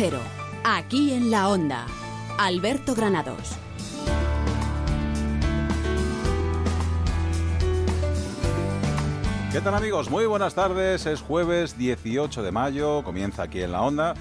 Cero, aquí en la Onda. Alberto Granados. ¿Qué tal amigos? Muy buenas tardes. Es jueves 18 de mayo, comienza aquí en la Onda.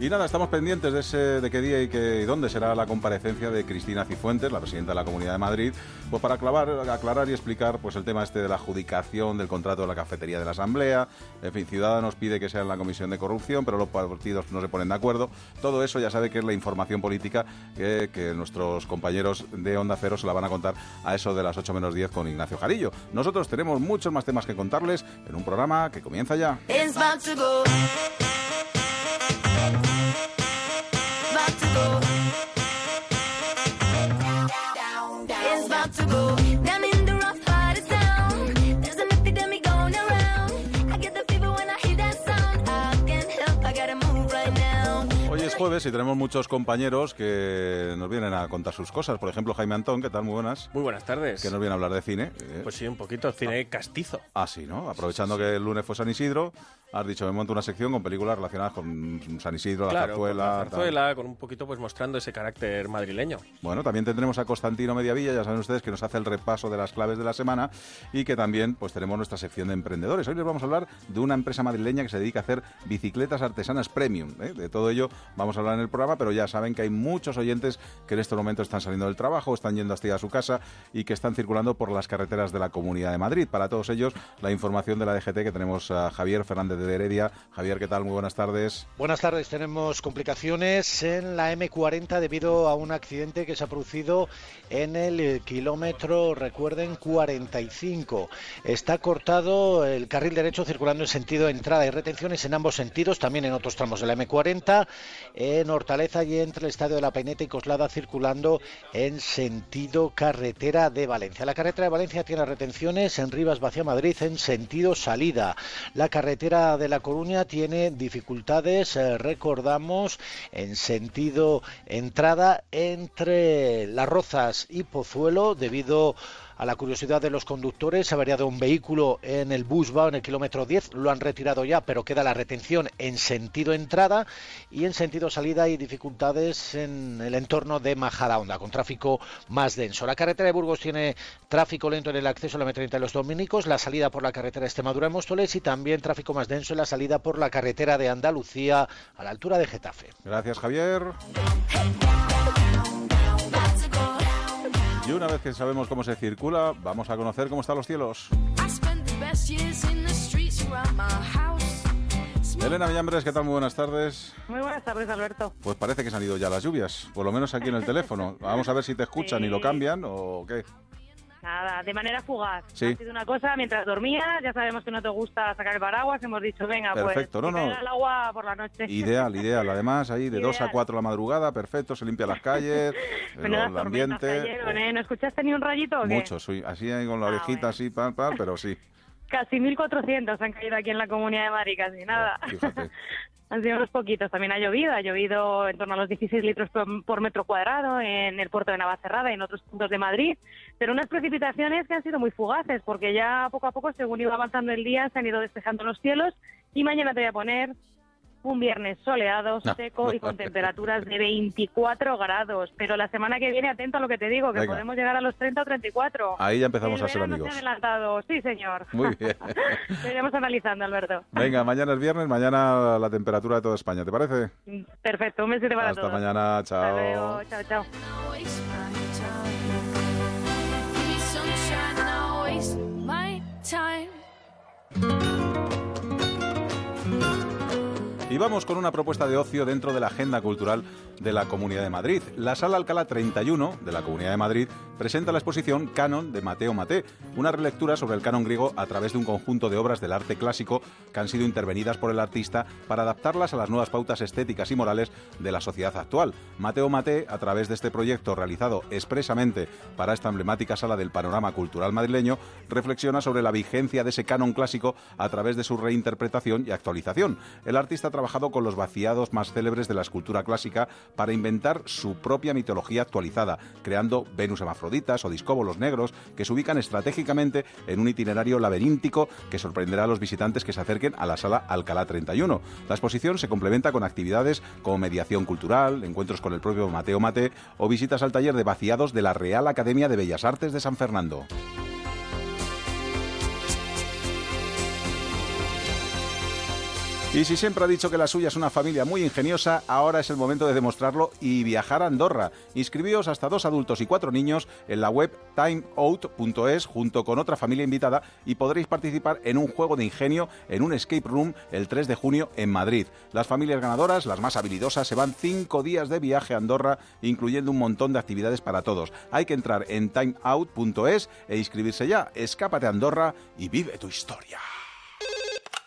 Y nada, estamos pendientes de, ese, de qué día y, qué, y dónde será la comparecencia de Cristina Cifuentes, la presidenta de la Comunidad de Madrid, pues para aclarar, aclarar y explicar pues el tema este de la adjudicación del contrato de la cafetería de la Asamblea. En fin, Ciudadanos pide que sea en la Comisión de Corrupción, pero los partidos no se ponen de acuerdo. Todo eso ya sabe que es la información política que, nuestros compañeros de Onda Cero se la van a contar a eso de las 8 menos 10 con Ignacio Jarillo. Nosotros tenemos muchos más temas que contarles en un programa que comienza ya. It's jueves y tenemos muchos compañeros que nos vienen a contar sus cosas. Por ejemplo, Jaime Antón, ¿qué tal? Muy buenas. Muy buenas tardes. Que nos viene a hablar de cine. Eh, Pues sí, un poquito cine castizo. Ah, sí, ¿no? Aprovechando que el lunes fue San Isidro, has dicho, me monto una sección con películas relacionadas con San Isidro, la Claro, con zarzuela. la tal. zarzuela, con un poquito pues mostrando ese carácter madrileño. Bueno, también tendremos a Constantino Mediavilla, ya saben ustedes que nos hace el repaso de las claves de la semana y que también pues tenemos nuestra sección de emprendedores. Hoy les vamos a hablar de una empresa madrileña que se dedica a hacer bicicletas artesanas premium. ¿eh? De todo ello vamos a hablar en el programa, pero ya saben que hay muchos oyentes que en estos momentos están saliendo del trabajo, están yendo hasta a su casa y que están circulando por las carreteras de la Comunidad de Madrid. Para todos ellos, la información de la DGT que tenemos a Javier Fernández de Heredia. Javier, ¿qué tal? Muy buenas tardes. Buenas tardes. Tenemos complicaciones en la M40 debido a un accidente que se ha producido en el kilómetro, recuerden, 45. Está cortado el carril derecho circulando en sentido de entrada y retenciones en ambos sentidos, también en otros tramos de la M40, en Hortaleza y entre el Estadio de la Peineta y Coslada circulando en sentido carretera de Valencia. La carretera de Valencia tiene retenciones en Rivas Vacia Madrid en sentido salida. La carretera de La Coruña tiene dificultades, eh, recordamos, en sentido entrada entre Las Rozas y Pozuelo debido a la curiosidad de los conductores, se ha variado un vehículo en el Busbao en el kilómetro 10, lo han retirado ya, pero queda la retención en sentido entrada y en sentido salida hay dificultades en el entorno de Majadahonda, con tráfico más denso. La carretera de Burgos tiene tráfico lento en el acceso a la M30 de los Dominicos, la salida por la carretera de Extremadura en Móstoles y también tráfico más denso en la salida por la carretera de Andalucía a la altura de Getafe. Gracias, Javier. Y una vez que sabemos cómo se circula, vamos a conocer cómo están los cielos. Elena Villambres, ¿qué tal? Muy buenas tardes. Muy buenas tardes, Alberto. Pues parece que se han ido ya las lluvias, por lo menos aquí en el teléfono. Vamos a ver si te escuchan y lo cambian o qué. Nada, de manera fugaz. Sí. Ha sido una cosa mientras dormía, ya sabemos que no te gusta sacar el paraguas, hemos dicho, venga, Perfecto, pues no, no. caiga el agua por la noche. Ideal, ideal. Además, ahí de 2 a Ideal. 4 de la madrugada, perfecto, se limpia las calles, el, el ambiente. cayeron, ¿eh? ¿No escuchaste ni un rayito o qué? Mucho, soy así ahí con la Ah, orejita, bueno. así, pal, pal, pero sí. Casi 1.400 han caído aquí en la Comunidad de Madrid, casi nada. Fíjate. Han sido unos poquitos. También ha llovido, ha llovido en torno a los 16 litros por, por metro cuadrado en el puerto de Navacerrada y en otros puntos de Madrid. Pero unas precipitaciones que han sido muy fugaces, porque ya poco a poco, según iba avanzando el día, se han ido despejando los cielos. Y mañana te voy a poner un viernes soleado, No. seco y con temperaturas de 24 grados. Pero la semana que viene, atento a lo que te digo, que Venga. podemos llegar a los 30 o 34. Ahí ya empezamos El a ser se amigos. adelantado, sí, señor. Muy bien. Lo iremos analizando, Alberto. Venga, mañana es viernes, mañana la temperatura de toda España, ¿te parece? Perfecto, un besito para Hasta todos. mañana, Hasta chao. luego, chao, chao. waste my time. Y vamos con una propuesta de ocio dentro de la agenda cultural de la Comunidad de Madrid. La Sala Alcalá 31 de la Comunidad de Madrid presenta la exposición Canon de Mateo Mate, una relectura sobre el canon griego a través de un conjunto de obras del arte clásico que han sido intervenidas por el artista para adaptarlas a las nuevas pautas estéticas y morales de la sociedad actual. Mateo Mate, a través de este proyecto realizado expresamente para esta emblemática sala del panorama cultural madrileño, reflexiona sobre la vigencia de ese canon clásico a través de su reinterpretación y actualización. El artista trabajado con los vaciados más célebres de la escultura clásica para inventar su propia mitología actualizada, creando Venus hermafroditas o discóbolos negros que se ubican estratégicamente en un itinerario laberíntico que sorprenderá a los visitantes que se acerquen a la sala Alcalá 31. La exposición se complementa con actividades como mediación cultural, encuentros con el propio Mateo Mate o visitas al taller de vaciados de la Real Academia de Bellas Artes de San Fernando. Y si siempre ha dicho que la suya es una familia muy ingeniosa, ahora es el momento de demostrarlo y viajar a Andorra. Inscribíos hasta dos adultos y cuatro niños en la web timeout.es junto con otra familia invitada y podréis participar en un juego de ingenio en un escape room el 3 de junio en Madrid. Las familias ganadoras, las más habilidosas, se van cinco días de viaje a Andorra, incluyendo un montón de actividades para todos. Hay que entrar en timeout.es e inscribirse ya. Escápate a Andorra y vive tu historia.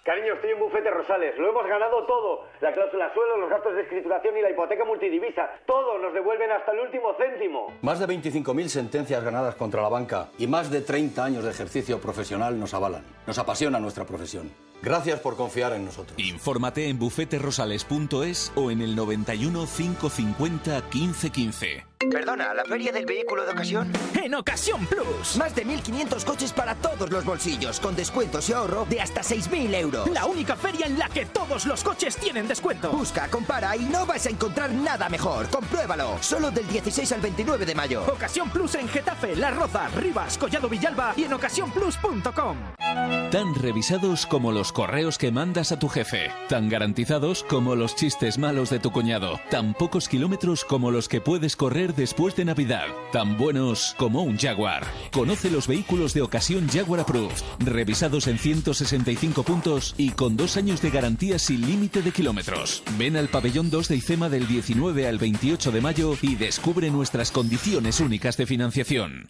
Cariño, estoy en Bufete Rosales. Lo hemos ganado todo. La cláusula suelo, los gastos de escrituración y la hipoteca multidivisa. Todo nos devuelven hasta el último céntimo. Más de 25.000 sentencias ganadas contra la banca y más de 30 años de ejercicio profesional nos avalan. Nos apasiona nuestra profesión. Gracias por confiar en nosotros. Infórmate en bufeterosales.es o en el 91 550 1515. Perdona, ¿la feria del vehículo de ocasión? En Ocasión Plus. Más de 1.500 coches para todos los bolsillos, con descuentos y ahorro de hasta 6.000 euros. La única feria en la que todos los coches tienen descuento. Busca, compara y no vas a encontrar nada mejor. Compruébalo. Solo del 16 al 29 de mayo. Ocasión Plus en Getafe, La Roza, Rivas, Collado Villalba y en ocasiónplus.com. Tan revisados como los correos que mandas a tu jefe. Tan garantizados como los chistes malos de tu cuñado. Tan pocos kilómetros como los que puedes correr después de Navidad. Tan buenos como un Jaguar. Conoce los vehículos de ocasión Jaguar Approved. Revisados en 165 puntos y con dos años de garantía sin límite de kilómetros. Ven al pabellón 2 de IFEMA del 19 al 28 de mayo y descubre nuestras condiciones únicas de financiación.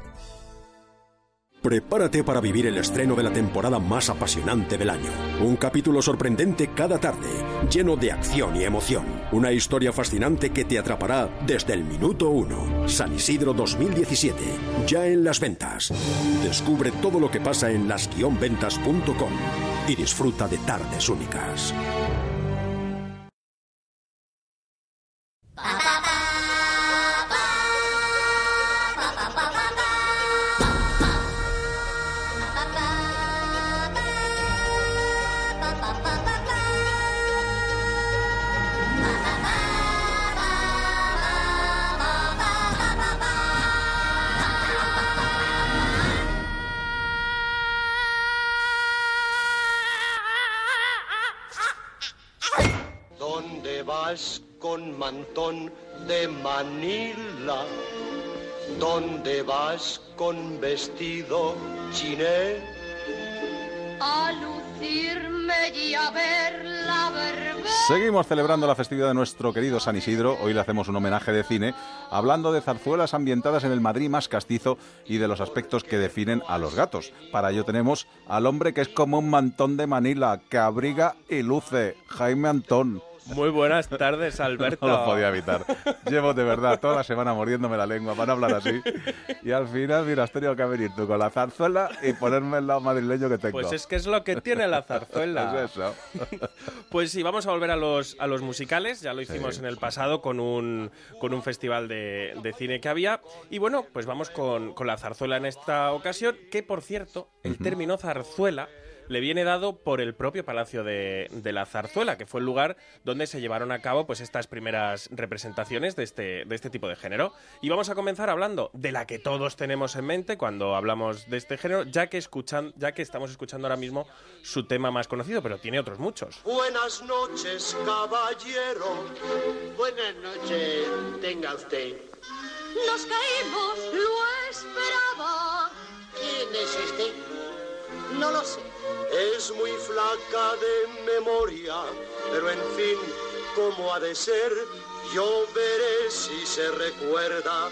Prepárate para vivir el estreno de la temporada más apasionante del año. Un capítulo sorprendente cada tarde, lleno de acción y emoción. Una historia fascinante que te atrapará desde el minuto uno. San Isidro 2017, ya en las ventas. Descubre todo lo que pasa en las-ventas.com y disfruta de tardes únicas. ¿Dónde vas con mantón de Manila? ¿Dónde vas con vestido chiné? A lucirme y a ver la verbena. Seguimos celebrando la festividad de nuestro querido San Isidro. Hoy le hacemos un homenaje de cine, hablando de zarzuelas ambientadas en el Madrid más castizo y de los aspectos que definen a los gatos. Para ello tenemos al hombre que es como un mantón de Manila, que abriga y luce, Jaime Antón. Muy buenas tardes, Alberto. No lo podía evitar. Llevo de verdad toda la semana mordiéndome la lengua para hablar así. Y al final, mira, has tenido que venir tú con la zarzuela y ponerme el lado madrileño que tengo. Pues es que es lo que tiene la zarzuela. Es eso. Pues sí, vamos a volver a los, a los musicales. Ya lo hicimos en el pasado con un, con un festival de, de cine que había. Y bueno, pues vamos con, con la zarzuela en esta ocasión, que por cierto, el término zarzuela le viene dado por el propio Palacio de, de la Zarzuela, que fue el lugar donde se llevaron a cabo pues estas primeras representaciones de este, de este tipo de género. Y vamos a comenzar hablando de la que todos tenemos en mente cuando hablamos de este género, ya que, escuchan, ya que estamos escuchando ahora mismo su tema más conocido, pero tiene otros muchos. Buenas noches, caballero. Buenas noches, tenga usted. Nos caímos, lo esperaba. ¿Quién es este? No lo sé. Es muy flaca de memoria, pero en fin, ¿cómo ha de ser? Yo veré si se recuerda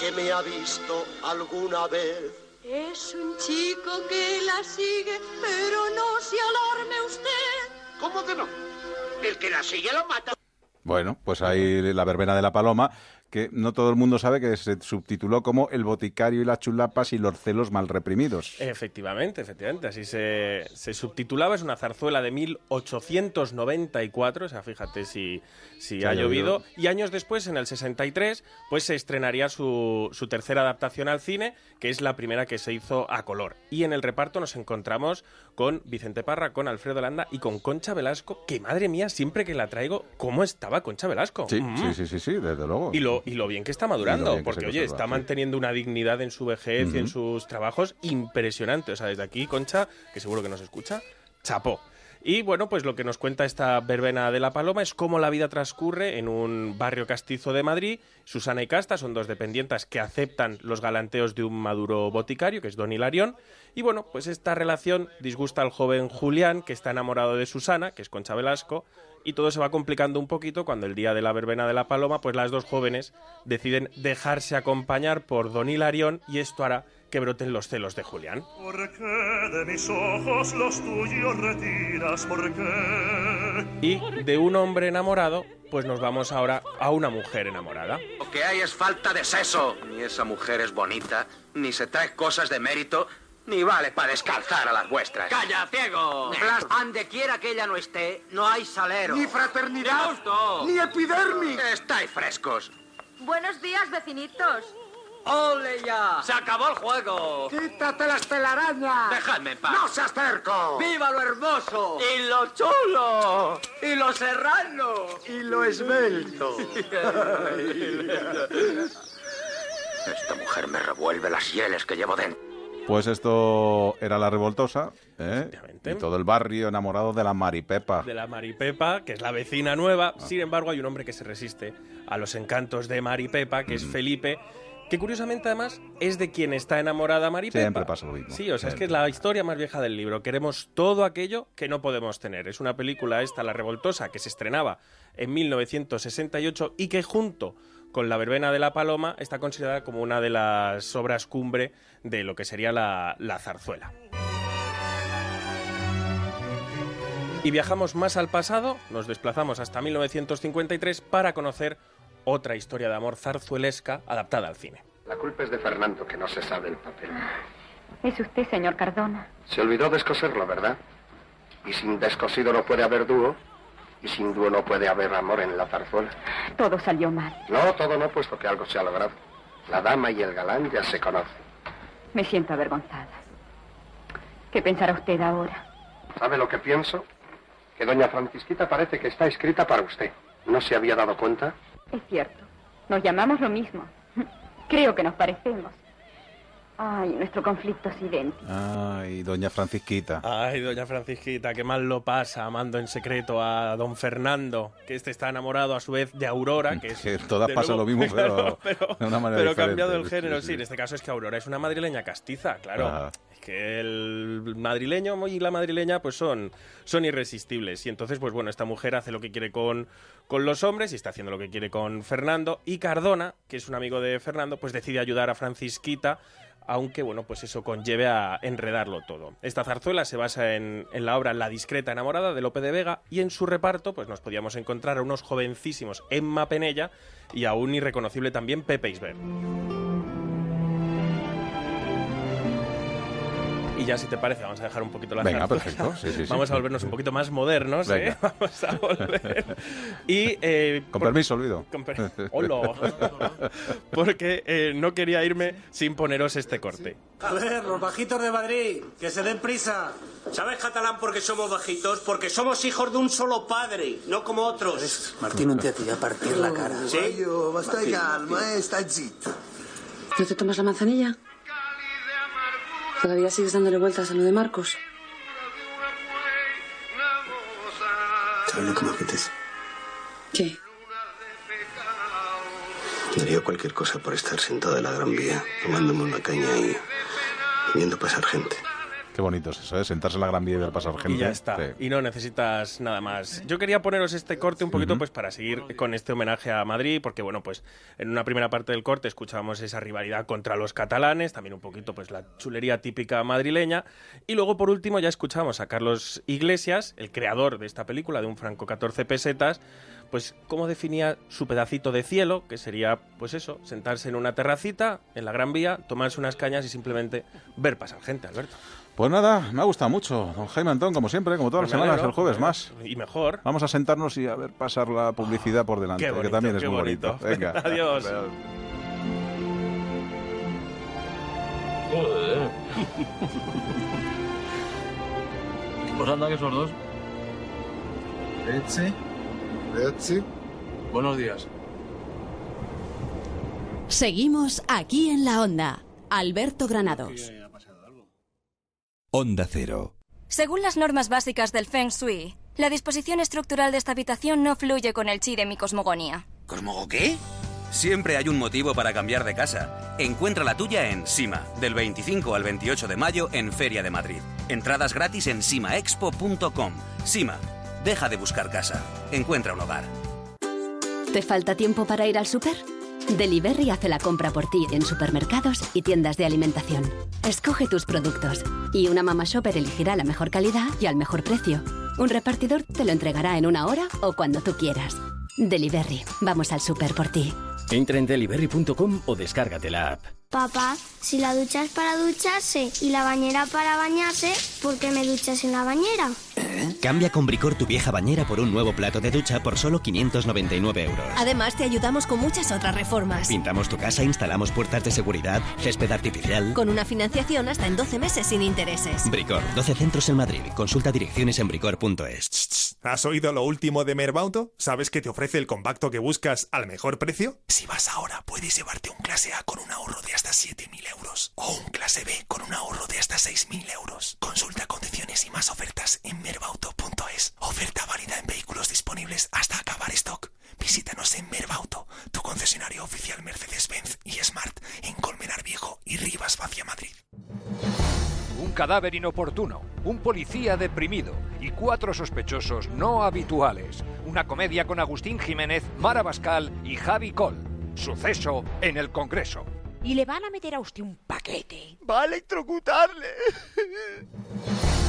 que me ha visto alguna vez. Es un chico que la sigue, pero no se alarme usted. ¿Cómo que no? El que la sigue lo mata. Bueno, pues ahí la verbena de la paloma, que no todo el mundo sabe que se subtituló como El boticario y las chulapas y los celos mal reprimidos. Efectivamente, efectivamente, así se, se subtitulaba, es una zarzuela de 1894, o sea, fíjate si, si ha ha llovido, llovido. y años después, en el 63, pues se estrenaría su, su tercera adaptación al cine, que es la primera que se hizo a color. Y en el reparto nos encontramos con Vicente Parra, con Alfredo Landa y con Concha Velasco, que madre mía, siempre que la traigo, ¿cómo estaba Concha Velasco? Sí, Mm. sí, sí, sí, sí, desde luego. Y lo, y lo bien que está madurando, porque oye, está manteniendo una dignidad en su vejez y en sus trabajos impresionante. O sea, desde aquí, Concha, que seguro que nos escucha, chapó. Y bueno, pues lo que nos cuenta esta verbena de la paloma es cómo la vida transcurre en un barrio castizo de Madrid. Susana y Casta son dos dependientas que aceptan los galanteos de un maduro boticario, que es Don Hilarión. Y bueno, pues esta relación disgusta al joven Julián, que está enamorado de Susana, que es Concha Velasco, y todo se va complicando un poquito cuando el día de la verbena de la paloma, pues las dos jóvenes deciden dejarse acompañar por Don Hilarión y esto hará que broten los celos de Julián. ¿Por qué de mis ojos los tuyos retiras? ¿Por qué? Y de un hombre enamorado, pues nos vamos ahora a una mujer enamorada. Lo que hay es falta de seso. Ni esa mujer es bonita, ni se trae cosas de mérito, ni vale para descalzar a las vuestras. ¡Calla, ciego! Blas- Ande quiera que ella no esté, no hay salero. Ni fraternidad, ni epidermis. Estáis frescos. Buenos días, vecinitos. ¡Ole ya! ¡Se acabó el juego! ¡Quítate las telarañas! ¡Dejadme en paz! ¡No seas terco! ¡Viva lo hermoso! ¡Y lo chulo! ¡Y lo serrano! Y lo esbelto. Esta mujer me revuelve las hieles que llevo dentro. Pues esto era la revoltosa, ¿eh? Y todo el barrio enamorado de la Maripepa. De la Maripepa, que es la vecina nueva. Sin embargo, hay un hombre que se resiste a los encantos de Maripepa, que es Felipe, que curiosamente además es de quien está enamorada Maripepa. Siempre pasa lo mismo. Sí, o sea, es que es la historia más vieja del libro. Queremos todo aquello que no podemos tener. Es una película esta, La Revoltosa, que se estrenaba en 1968 y que junto con La Verbena de la Paloma está considerada como una de las obras cumbre de lo que sería la, la zarzuela. Y viajamos más al pasado, nos desplazamos hasta 1953 para conocer otra historia de amor zarzuelesca adaptada al cine. La culpa es de Fernando, que no se sabe el papel. Es usted, señor Cardona. Se olvidó descoserlo, ¿verdad? Y sin descosido no puede haber dúo, y sin dúo no puede haber amor en la zarzuela. Todo salió mal. No, todo no, puesto que algo se ha logrado. La dama y el galán ya se conocen. Me siento avergonzada. ¿Qué pensará usted ahora? ¿Sabe lo que pienso? Que doña Francisquita parece que está escrita para usted. ¿No se había dado cuenta? Es cierto. Nos llamamos lo mismo. Creo que nos parecemos. Ay, nuestro conflicto es idéntico. Ay, doña Francisquita. Ay, doña Francisquita, qué mal lo pasa amando en secreto a don Fernando, que este está enamorado a su vez de Aurora, que es... Que todas pasa nuevo- lo mismo, pero, pero, de una manera pero diferente. cambiado el Sí, género, sí, sí, en este caso es que Aurora es una madrileña castiza, claro. Ajá. Es que el madrileño y la madrileña pues son, son irresistibles. Y entonces, pues bueno, esta mujer hace lo que quiere con, con los hombres y está haciendo lo que quiere con Fernando. Y Cardona, que es un amigo de Fernando, pues decide ayudar a Francisquita aunque bueno, pues eso conlleve a enredarlo todo. Esta zarzuela se basa en, la obra La discreta enamorada de Lope de Vega y en su reparto pues nos podíamos encontrar a unos jovencísimos Emma Penella y a un irreconocible también Pepe Isbert. Ya si te parece, vamos a dejar un poquito la Venga, zarzuela. perfecto. Sí, sí, sí. Vamos a volvernos un poquito más modernos, ¿eh? Venga. Vamos a volver. Y, eh, Con por- permiso, olvido. con per- Hola. Porque eh, no quería irme sin poneros este corte. A ver, los bajitos de Madrid, que se den prisa. ¿Sabes catalán por qué somos bajitos? Porque somos hijos de un solo padre, no como otros. Martín, un tío te voy a partir la cara. Sí. Basta calma, eh, está zit. ¿No te tomas la manzanilla? ¿Todavía sigues dándole vueltas a lo de Marcos? ¿Sabes lo que me apetece? ¿Qué? Daría cualquier cosa por estar sentado en la Gran Vía, tomándome una caña y viendo pasar gente. Qué bonito es eso, ¿eh? sentarse en la Gran Vía y ver pasar gente. Y ya está. Sí. Y no necesitas nada más. Yo quería poneros este corte un poquito pues para seguir con este homenaje a Madrid, porque bueno, pues en una primera parte del corte escuchábamos esa rivalidad contra los catalanes, también un poquito pues la chulería típica madrileña, y luego por último ya escuchamos a Carlos Iglesias, el creador de esta película de un franco 14 pesetas, pues cómo definía su pedacito de cielo, que sería pues eso, sentarse en una terracita en la Gran Vía, tomarse unas cañas y simplemente ver pasar gente, Alberto. Pues nada, me ha gustado mucho. Don Jaime Antón, como siempre, como todas Pues las me semanas, alegro, el jueves más. Y mejor. Vamos a sentarnos y a ver pasar la publicidad por delante, Qué que bonito, también es qué muy bonito. bonito. Venga. Adiós. Joder. Pues anda que esos dos. Etsy. Etsy. Buenos días. Seguimos aquí en la onda. Alberto Granados. Onda Cero. Según las normas básicas del Feng Shui, la disposición estructural de esta habitación no fluye con el chi de mi cosmogonía. ¿Cosmogo qué? Siempre hay un motivo para cambiar de casa. Encuentra la tuya en Sima, del 25 al 28 de mayo en Feria de Madrid. Entradas gratis en simaexpo.com. Sima, deja de buscar casa. Encuentra un hogar. ¿Te falta tiempo para ir al súper? Delivery hace la compra por ti en supermercados y tiendas de alimentación. Escoge tus productos y una mamá shopper elegirá la mejor calidad y al mejor precio. Un repartidor te lo entregará en una hora o cuando tú quieras. Delivery, vamos al súper por ti. Entra en delivery.com o descárgate la app. Papá, si la ducha es para ducharse y la bañera para bañarse, ¿por qué me duchas en la bañera? Cambia con Bricor tu vieja bañera por un nuevo plato de ducha por solo 599 euros. Además, te ayudamos con muchas otras reformas. Pintamos tu casa, instalamos puertas de seguridad, césped artificial. Con una financiación hasta en 12 meses sin intereses. Bricor, 12 centros en Madrid. Consulta direcciones en bricor.es. ¿Has oído lo último de Merbauto? ¿Sabes que te ofrece el compacto que buscas al mejor precio? Si vas ahora, puedes llevarte un clase A con un ahorro de hasta 7.000 euros o un clase B con un ahorro de hasta 6.000 euros. Consulta condiciones y más ofertas en merbauto.es. Oferta válida en vehículos disponibles hasta acabar stock. Visítanos en Merbauto, tu concesionario oficial Mercedes-Benz y Smart en Colmenar Viejo y Rivas Vacia Madrid. Un cadáver inoportuno, un policía deprimido y cuatro sospechosos no habituales. Una comedia con Agustín Jiménez, Mara Bascal y Javi Col. Suceso en el Congreso. Y le van a meter a usted un paquete. ¡Va a electrocutarle!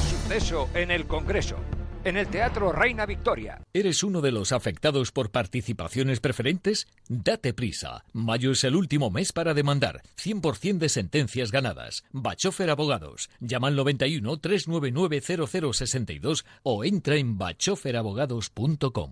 Suceso en el Congreso. En el Teatro Reina Victoria. ¿Eres uno de los afectados por participaciones preferentes? Date prisa. Mayo es el último mes para demandar. 100% de sentencias ganadas. Bachofer Abogados. Llama al 91 399 0062 o entra en bachoferabogados.com.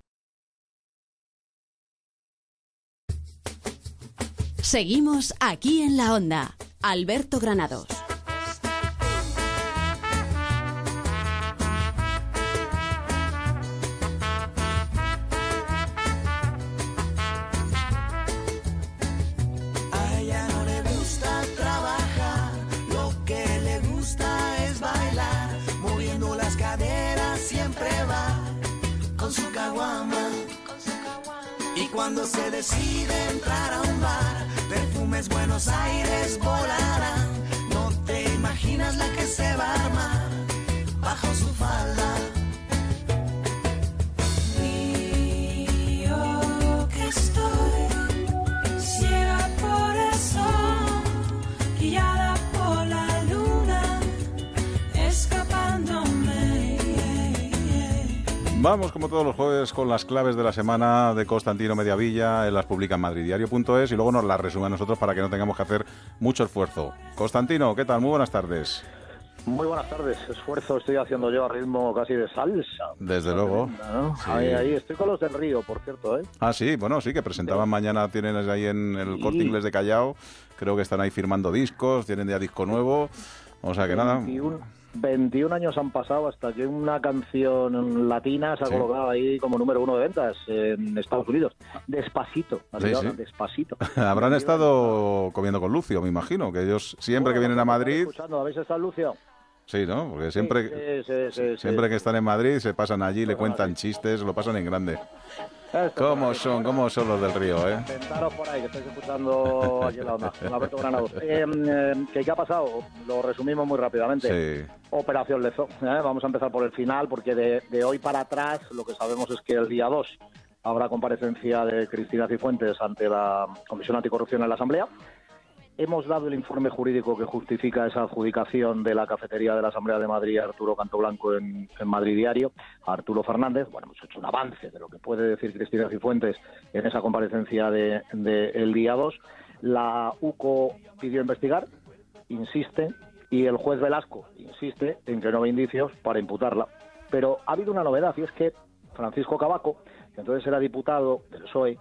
Seguimos aquí en la onda. Alberto Granados. A ella no le gusta trabajar, lo que le gusta es bailar, moviendo las caderas siempre va con su caguama. Y cuando se decide entrar a un bar, perfumes Buenos Aires volarán. No te imaginas la que se va a armar bajo su falda. Vamos, como todos los jueves, con las claves de la semana de Constantino Mediavilla. Él las publica en madridiario.es y luego nos las resume a nosotros para que no tengamos que hacer mucho esfuerzo. Constantino, ¿qué tal? Muy buenas tardes. Muy buenas tardes. Esfuerzo estoy haciendo yo a ritmo casi de salsa. Desde luego. Ahí, ahí, estoy con los del Río, por cierto. ¿eh? Ah, sí, bueno, sí, que presentaban mañana, tienen ahí en el corte inglés de Callao. Creo que están ahí firmando discos, tienen ya disco nuevo. O sea que nada. 21 años han pasado hasta que una canción latina se ha colocado ahí como número uno de ventas en Estados Unidos. Despacito, despacito. Habrán estado comiendo con Lucio, me imagino, que ellos siempre que vienen a Madrid... ¿Habéis estado Lucio? Sí, ¿no? Porque siempre, siempre que están en Madrid se pasan allí, le cuentan chistes, lo pasan en grande. ¿Cómo son, cómo son los del río, eh? por ahí, que estáis escuchando aquí en la onda, Alberto Granados. Eh, eh, ¿qué, ha pasado? Lo resumimos muy rápidamente. Operación Lezo. ¿eh? Vamos a empezar por el final, porque de, de, hoy para atrás lo que sabemos es que el día 2 habrá comparecencia de Cristina Cifuentes ante la Comisión Anticorrupción en la Asamblea. Hemos dado el informe jurídico que justifica esa adjudicación de la cafetería de la Asamblea de Madrid a Arturo Cantoblanco en, en Madrid Diario, a Arturo Fernández. Bueno, hemos hecho un avance de lo que puede decir Cristina Cifuentes en esa comparecencia del de, el día 2. La UCO pidió investigar, insiste, y el juez Velasco insiste en que no hay indicios para imputarla. Pero ha habido una novedad y es que Francisco Cabaco, que entonces era diputado del PSOE,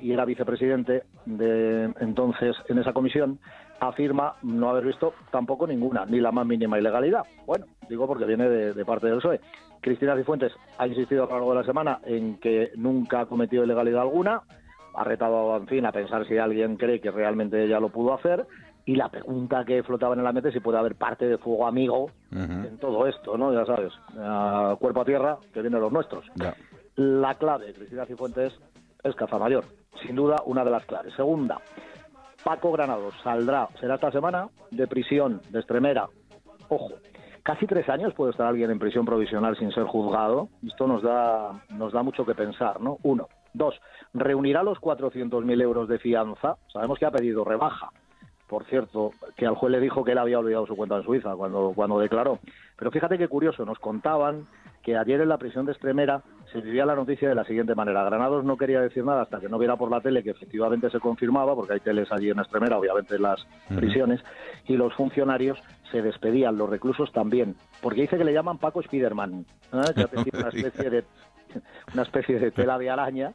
y era vicepresidente de entonces en esa comisión, afirma no haber visto tampoco ninguna, ni la más mínima ilegalidad. Bueno, digo porque viene de, parte del PSOE. Cristina Cifuentes ha insistido a lo largo de la semana en que nunca ha cometido ilegalidad alguna, ha retado, en fin, a pensar si alguien cree que realmente ella lo pudo hacer, y la pregunta que flotaba en la mente es si puede haber parte de fuego amigo en todo esto, ¿no? Ya sabes, cuerpo a tierra, que vienen los nuestros. La clave, Cristina Cifuentes, es Cazamayor sin duda una de las claves. Segunda, Paco Granados saldrá, será esta semana, de prisión, de extremera. Ojo, casi tres años puede estar alguien en prisión provisional sin ser juzgado. Esto nos da, nos da mucho que pensar, ¿no? Uno. Dos, reunirá los 400.000 euros de fianza. Sabemos que ha pedido rebaja. Por cierto, que al juez le dijo que él había olvidado su cuenta en Suiza cuando, cuando declaró. Pero fíjate qué curioso, nos contaban que ayer en la prisión de Extremera se vivía la noticia de la siguiente manera. Granados no quería decir nada hasta que no viera por la tele que efectivamente se confirmaba, porque hay teles allí en Extremera, obviamente en las prisiones, y los funcionarios se despedían, los reclusos también, porque dice que le llaman Paco Spiderman, ¿eh? que una especie de una especie de tela de araña.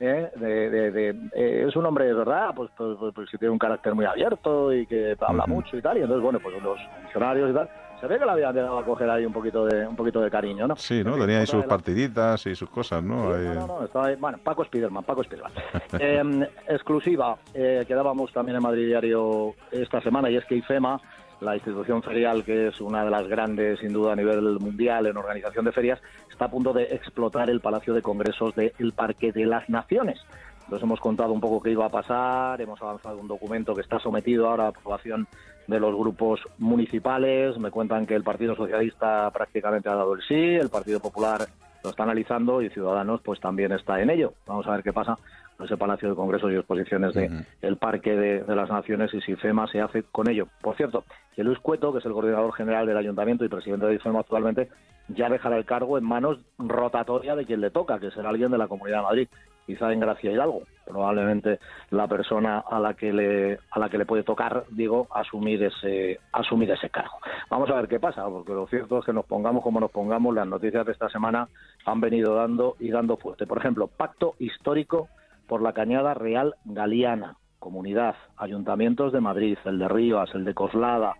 ¿eh? De, eh, es un hombre de verdad, pues, pues, pues, pues, que tiene un carácter muy abierto y que habla mucho y tal, y entonces, bueno, pues los funcionarios y tal, se ve que le habían dado a coger ahí un poquito de un poquito de cariño, ¿no? Sí, ¿no? Tenía ahí sus partiditas y sus cosas, ¿no? no, no, estaba ahí, bueno, Paco Spiderman, Paco Spiderman. Em, exclusiva, eh, que dábamos también en Madrid Diario esta semana, y es que IFEMA, la institución ferial, que es una de las grandes, sin duda, a nivel mundial en organización de ferias, está a punto de explotar el Palacio de Congresos del Parque de las Naciones. Nos hemos contado un poco qué iba a pasar, hemos avanzado un documento que está sometido ahora a aprobación de los grupos municipales. Me cuentan que el Partido Socialista prácticamente ha dado el sí, el Partido Popular lo está analizando y Ciudadanos pues también está en ello. Vamos a ver qué pasa con ese Palacio de Congresos y Exposiciones del de Parque de, las Naciones y si FEMA se hace con ello. Por cierto, que Luis Cueto, que es el coordinador general del Ayuntamiento y presidente de FEMA actualmente, ya dejará el cargo en manos rotatoria de quien le toca, que será alguien de la Comunidad de Madrid quizá en Gracia Hidalgo, probablemente la persona a la que le a la que le puede tocar, digo, asumir ese asumir ese cargo. Vamos a ver qué pasa, porque lo cierto es que nos pongamos como nos pongamos, las noticias de esta semana han venido dando y dando fuerte. Por ejemplo, pacto histórico por la Cañada Real Galiana, comunidad, ayuntamientos de Madrid, el de Rivas, el de Coslada,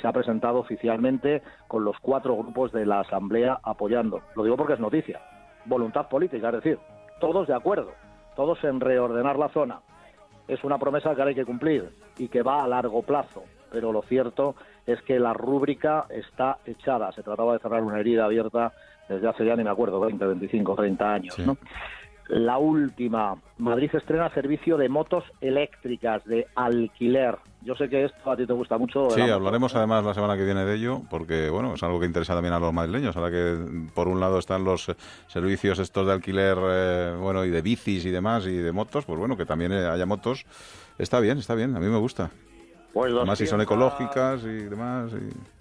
se ha presentado oficialmente con los cuatro grupos de la Asamblea apoyando. Lo digo porque es noticia. Voluntad política, es decir, todos de acuerdo, todos en reordenar la zona. Es una promesa que ahora hay que cumplir y que va a largo plazo, pero lo cierto es que la rúbrica está echada. Se trataba de cerrar una herida abierta desde hace ya ni me acuerdo, 20, 25, 30 años. ¿no? La última, Madrid estrena servicio de motos eléctricas de alquiler. Yo sé que esto a ti te gusta mucho. Sí, hablaremos además la semana que viene de ello, porque bueno, es algo que interesa también a los madrileños. Ahora que por un lado están los servicios estos de alquiler, eh, bueno, y de bicis y demás, y de motos, pues bueno, que también haya motos. Está bien, está bien, a mí me gusta. Pues además si son ecológicas y demás. Y...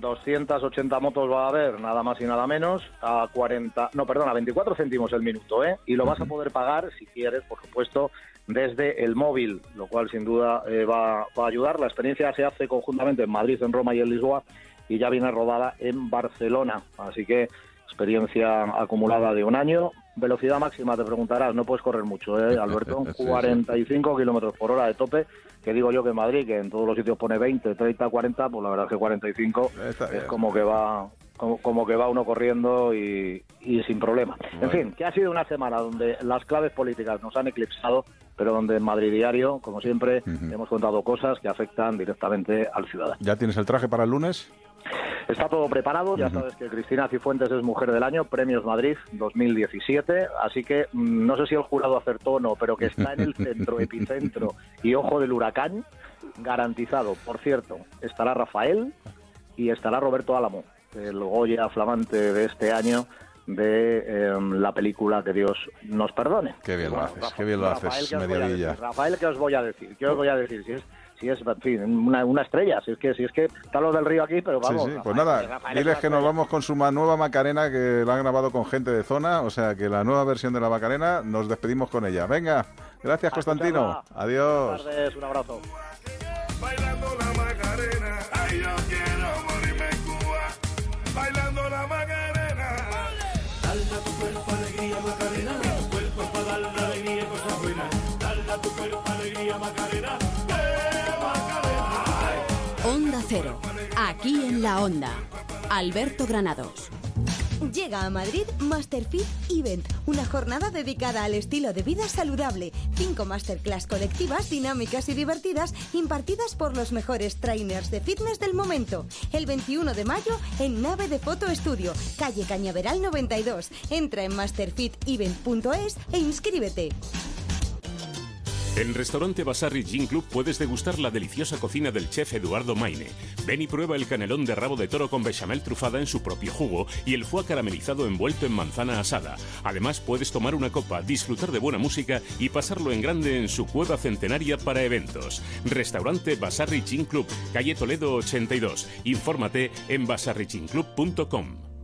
280 motos va a haber, nada más y nada menos, a 40, no, perdón, a 24 céntimos el minuto, ¿eh? Y lo vas a poder pagar, si quieres, por supuesto, desde el móvil, lo cual sin duda eh, va, va, a ayudar. La experiencia se hace conjuntamente en Madrid, en Roma y en Lisboa y ya viene rodada en Barcelona. Así que experiencia acumulada de un año. Velocidad máxima, te preguntarás, no puedes correr mucho, ¿eh, Alberto? 45 kilómetros por hora de tope, que digo yo que en Madrid, que en todos los sitios pone 20, 30, 40, pues la verdad es que 45 es como que va como, que va uno corriendo y, sin problema. En fin, que ha sido una semana donde las claves políticas nos han eclipsado, pero donde en Madrid Diario, como siempre, hemos contado cosas que afectan directamente al ciudadano. ¿Ya tienes el traje para el lunes? Está todo preparado, ya sabes que Cristina Cifuentes es Mujer del Año, Premios Madrid 2017, así que mm, no sé si el jurado acertó o no, pero que está en el centro, epicentro y ojo del huracán, garantizado. Por cierto, estará Rafael y estará Roberto Álamo, el Goya flamante de este año de em, la película Que Dios nos perdone. Qué bien lo haces, qué bien lo haces, Rafael, ¿qué os voy a decir? ¿Qué os voy a decir? Si es si es, en fin, una, una, estrella. Si es que si es que está los del río aquí, pero vamos. Sí, sí. pues nada, diles que nos vamos con su nueva Macarena que la han grabado con gente de zona, o sea que la nueva versión de la Macarena nos despedimos con ella. Venga, gracias Constantino. Adiós. Buenas tardes, un abrazo. Bailando la Macarena, ay yo quiero morirme en Cuba. Bailando la Macarena. Dale a tu cuerpo Aquí en la Onda. Alberto Granados. Llega a Madrid Masterfit Event, una jornada dedicada al estilo de vida saludable. Cinco masterclass colectivas, dinámicas y divertidas, impartidas por los mejores trainers de fitness del momento. El 21 de mayo en Nave de Foto Estudio, calle Cañaveral 92. Entra en masterfitevent.es e inscríbete. En Restaurante Basarri Gin Club puedes degustar la deliciosa cocina del chef Eduardo Maine. Ven y prueba el canelón de rabo de toro con bechamel trufada en su propio jugo y el foie caramelizado envuelto en manzana asada. Además puedes tomar una copa, disfrutar de buena música y pasarlo en grande en su cueva centenaria para eventos. Restaurante Basarri Gin Club, calle Toledo 82. Infórmate en basarrichinclub.com.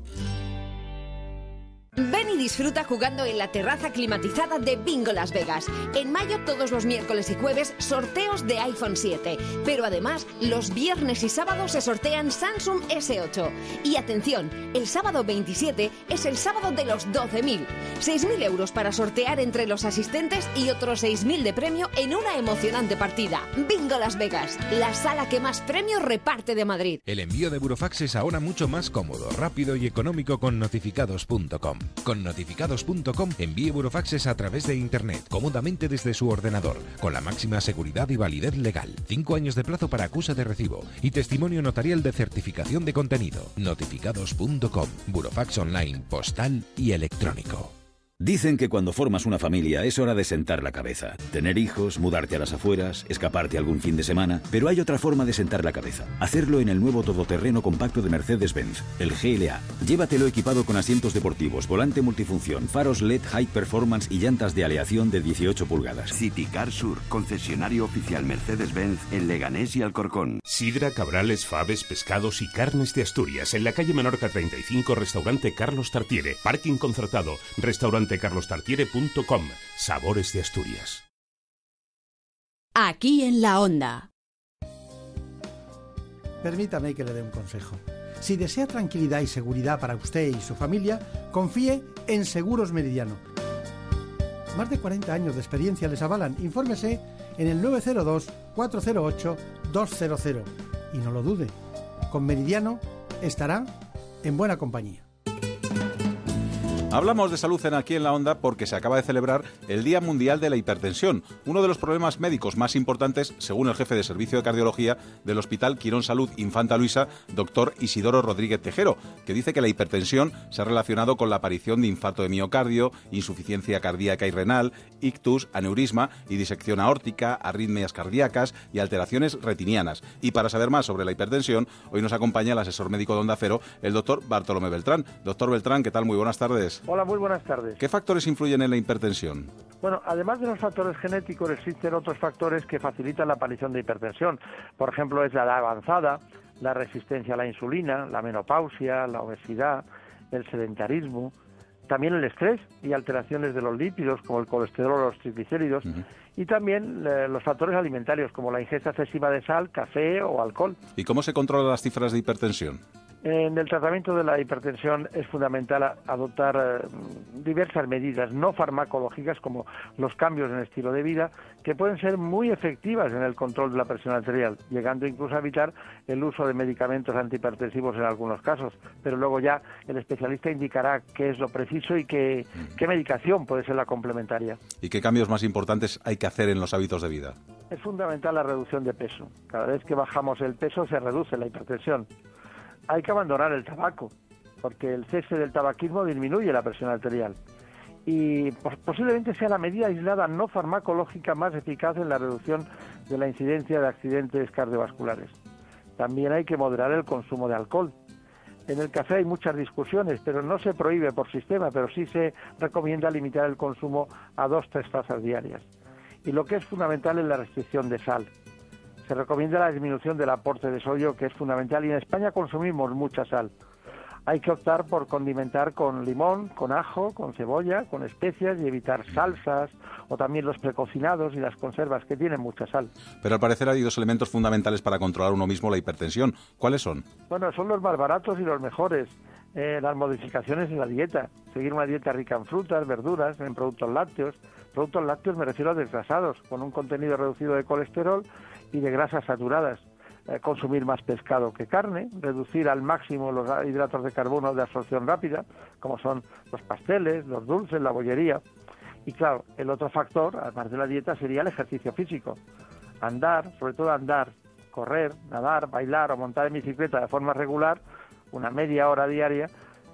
Ven y disfruta jugando en la terraza climatizada de Bingo Las Vegas. En mayo, todos los miércoles y jueves, sorteos de iPhone 7. Pero además, los viernes y sábados se sortean Samsung S8. Y atención, el sábado 27 es el sábado de los 12.000. 6.000 euros para sortear entre los asistentes y otros 6.000 de premio en una emocionante partida. Bingo Las Vegas, la sala que más premios reparte de Madrid. El envío de burofax es ahora mucho más cómodo, rápido y económico con notificados.com. Con notificados.com envíe burofaxes a través de Internet, cómodamente desde su ordenador, con la máxima seguridad y validez legal. Cinco años de plazo para acusa de recibo y testimonio notarial de certificación de contenido. Notificados.com, burofax online, postal y electrónico. Dicen que cuando formas una familia es hora de sentar la cabeza. Tener hijos, mudarte a las afueras, escaparte algún fin de semana. Pero hay otra forma de sentar la cabeza. Hacerlo en el nuevo todoterreno compacto de Mercedes-Benz, el GLA. Llévatelo equipado con asientos deportivos, volante multifunción, faros LED High Performance y llantas de aleación de 18 pulgadas. Citicar Sur, concesionario oficial Mercedes-Benz en Leganés y Alcorcón. Sidra, cabrales, faves, pescados y carnes de Asturias. En la calle Menorca 35, restaurante Carlos Tartiere. Parking concertado, restaurante carlostartiere.com. Sabores de Asturias. Aquí en la onda. Permítame que le dé un consejo. Si desea tranquilidad y seguridad para usted y su familia, confíe en Seguros Meridiano. Más de 40 años de experiencia les avalan. Infórmese en el 902-408-200. Y no lo dude, con Meridiano estará en buena compañía. Hablamos de salud en aquí en la onda porque se acaba de celebrar el Día Mundial de la Hipertensión, uno de los problemas médicos más importantes, según el jefe de servicio de cardiología del Hospital Quirón Salud Infanta Luisa, doctor Isidoro Rodríguez Tejero, que dice que la hipertensión se ha relacionado con la aparición de infarto de miocardio, insuficiencia cardíaca y renal, ictus, aneurisma y disección aórtica, arritmias cardíacas y alteraciones retinianas. Y para saber más sobre la hipertensión, hoy nos acompaña el asesor médico de Onda Cero, el doctor Bartolomé Beltrán. Doctor Beltrán, ¿qué tal? Muy buenas tardes. Hola, muy buenas tardes. ¿Qué factores influyen en la hipertensión? Bueno, además de los factores genéticos, existen otros factores que facilitan la aparición de hipertensión. Por ejemplo, es la edad avanzada, la resistencia a la insulina, la menopausia, la obesidad, el sedentarismo, también el estrés y alteraciones de los lípidos como el colesterol o los triglicéridos y también eh, los factores alimentarios como la ingesta excesiva de sal, café o alcohol. ¿Y cómo se controlan las cifras de hipertensión? En el tratamiento de la hipertensión es fundamental adoptar eh, diversas medidas no farmacológicas como los cambios en estilo de vida que pueden ser muy efectivas en el control de la presión arterial, llegando incluso a evitar el uso de medicamentos antihipertensivos en algunos casos. Pero luego ya el especialista indicará qué es lo preciso y qué, qué medicación puede ser la complementaria. ¿Y qué cambios más importantes hay que hacer en los hábitos de vida? Es fundamental la reducción de peso. Cada vez que bajamos el peso se reduce la hipertensión hay que abandonar el tabaco, porque el cese del tabaquismo disminuye la presión arterial. Y posiblemente sea la medida aislada no farmacológica más eficaz en la reducción de la incidencia de accidentes cardiovasculares. También hay que moderar el consumo de alcohol. En el café hay muchas discusiones, pero no se prohíbe por sistema, pero sí se recomienda limitar el consumo a dos tres tazas diarias. Y lo que es fundamental es la restricción de sal se recomienda la disminución del aporte de sodio, que es fundamental, y en España consumimos mucha sal. Hay que optar por condimentar con limón, con ajo, con cebolla, con especias y evitar salsas o también los precocinados y las conservas que tienen mucha sal. Pero al parecer hay dos elementos fundamentales para controlar uno mismo la hipertensión. ¿Cuáles son? Bueno, son los más baratos y los mejores. Eh, las modificaciones en la dieta. Seguir una dieta rica en frutas, verduras, en productos lácteos. Productos lácteos me refiero a desgrasados, con un contenido reducido de colesterol y de grasas saturadas. Eh, consumir más pescado que carne, reducir al máximo los hidratos de carbono de absorción rápida, como son los pasteles, los dulces, la bollería. Y claro, el otro factor, además de la dieta, sería el ejercicio físico. Andar, sobre todo andar, correr, nadar, bailar o montar en bicicleta de forma regular, una media hora diaria,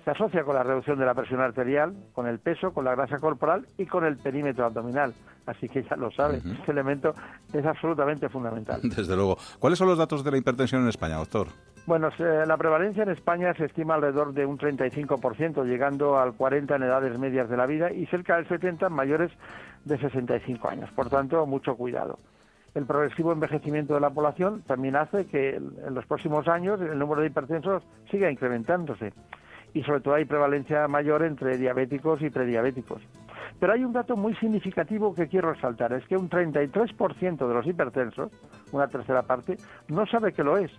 se asocia con la reducción de la presión arterial, con el peso, con la grasa corporal y con el perímetro abdominal. Así que ya lo sabe, este elemento es absolutamente fundamental. Desde luego. ¿Cuáles son los datos de la hipertensión en España, doctor? Bueno, la prevalencia en España se estima alrededor de un 35%, llegando al 40% en edades medias de la vida y cerca del 70% en mayores de 65 años. Por tanto, mucho cuidado. El progresivo envejecimiento de la población también hace que en los próximos años el número de hipertensos siga incrementándose y sobre todo hay prevalencia mayor entre diabéticos y prediabéticos. Pero hay un dato muy significativo que quiero resaltar, es que un 33% de los hipertensos, una tercera parte, no sabe que lo es.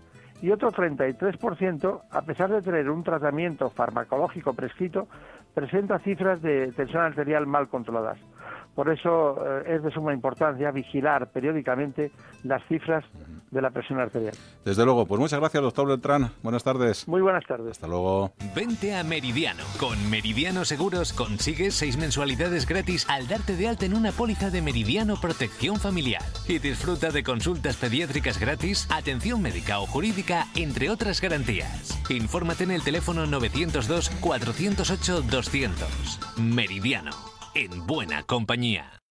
Y otro 33%, a pesar de tener un tratamiento farmacológico prescrito, presenta cifras de tensión arterial mal controladas. Por eso eh, es de suma importancia vigilar periódicamente las cifras de la presión arterial. Desde luego, pues muchas gracias, doctor Beltrán. Buenas tardes. Muy buenas tardes. Hasta luego. Vente a Meridiano. Con Meridiano Seguros consigues seis mensualidades gratis al darte de alta en una póliza de Meridiano Protección Familiar. Y disfruta de consultas pediátricas gratis, atención médica o jurídica, entre otras garantías. Infórmate en el teléfono 902 408 200. Meridiano en buena compañía.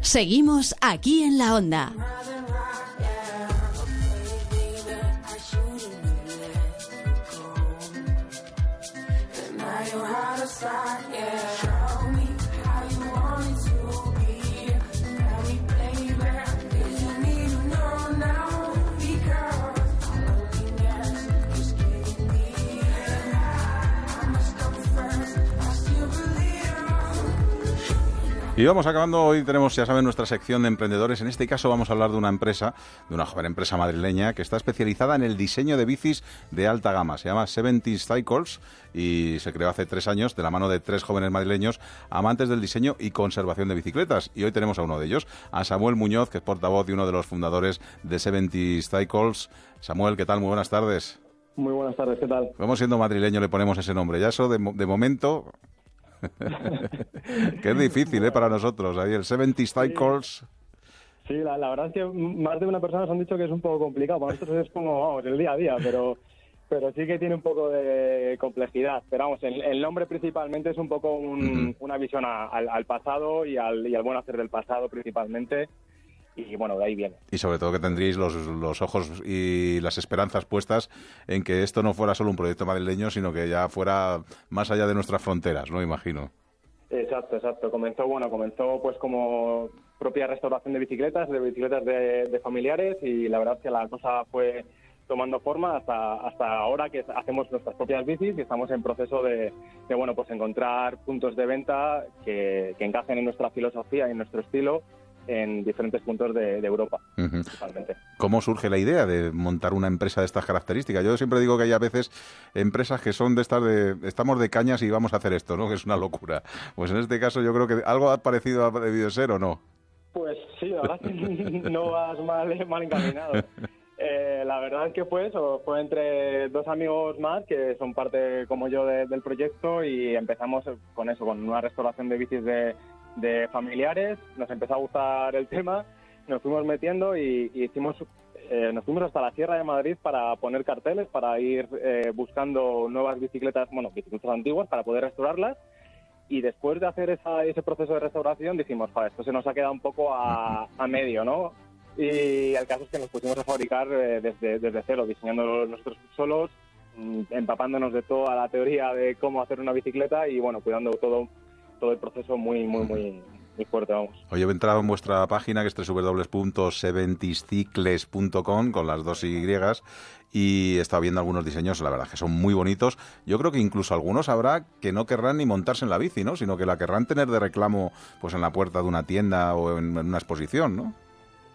Seguimos aquí en la onda. Y vamos acabando, hoy tenemos, ya saben, nuestra sección de emprendedores. En este caso vamos a hablar de una empresa, de una joven empresa madrileña que está especializada en el diseño de bicis de alta gama. Se llama 70 Cycles y se creó hace tres años de la mano de tres jóvenes madrileños amantes del diseño y conservación de bicicletas. Y hoy tenemos a uno de ellos, a Samuel Muñoz, que es portavoz de uno de los fundadores de 70 Cycles. Samuel, ¿qué tal? Muy buenas tardes. Muy buenas tardes, ¿qué tal? Como siendo madrileño le ponemos ese nombre. Ya eso de, de momento que es difícil, ¿eh? Para nosotros. Ahí el 70 Cycles. Sí, la, verdad es que más de una persona nos han dicho que es un poco complicado. Para nosotros es como, vamos, el día a día, pero pero sí que tiene un poco de complejidad. Pero vamos, el, nombre principalmente es un poco una visión al, pasado y al, y al buen hacer del pasado principalmente y bueno, de ahí viene. Y sobre todo que tendríais los, los ojos y las esperanzas puestas en que esto no fuera solo un proyecto madrileño, sino que ya fuera más allá de nuestras fronteras, ¿no? Imagino. Exacto, exacto. Comenzó, bueno, comenzó pues como propia restauración de bicicletas, de bicicletas de, familiares y la verdad es que la cosa fue tomando forma hasta hasta ahora que hacemos nuestras propias bicis y estamos en proceso de, bueno pues encontrar puntos de venta que, que encajen en nuestra filosofía y en nuestro estilo en diferentes puntos de, Europa, ¿Cómo surge la idea de montar una empresa de estas características? Yo siempre digo que hay a veces empresas que son de estas de estamos de cañas y vamos a hacer esto, ¿no? Que es una locura. Pues en este caso yo creo que algo ha parecido ha debido ser o no. Pues sí, la verdad que no vas mal, mal encaminado. Eh, la verdad es que fue eso, fue entre dos amigos más que son parte como yo del proyecto y empezamos con eso, con una restauración de bicis de, de familiares, nos empezó a gustar el tema, nos fuimos metiendo y, hicimos, eh, nos fuimos hasta la Sierra de Madrid para poner carteles, para ir eh, buscando nuevas bicicletas, bueno, bicicletas antiguas para poder restaurarlas. Y después de hacer ese proceso de restauración dijimos, esto se nos ha quedado un poco a, medio, ¿no? Y el caso es que nos pusimos a fabricar eh, desde, desde cero, diseñando nosotros solos, mm, empapándonos de toda la teoría de cómo hacer una bicicleta y bueno, cuidando todo todo el proceso muy, muy, muy, muy fuerte, vamos. Hoy he entrado en vuestra página, que es www.seventiscicles.com, con las dos Y, y he estado viendo algunos diseños, la verdad, que son muy bonitos. Yo creo que incluso algunos habrá que no querrán ni montarse en la bici, ¿no? Sino que la querrán tener de reclamo pues en la puerta de una tienda o en, una exposición, ¿no?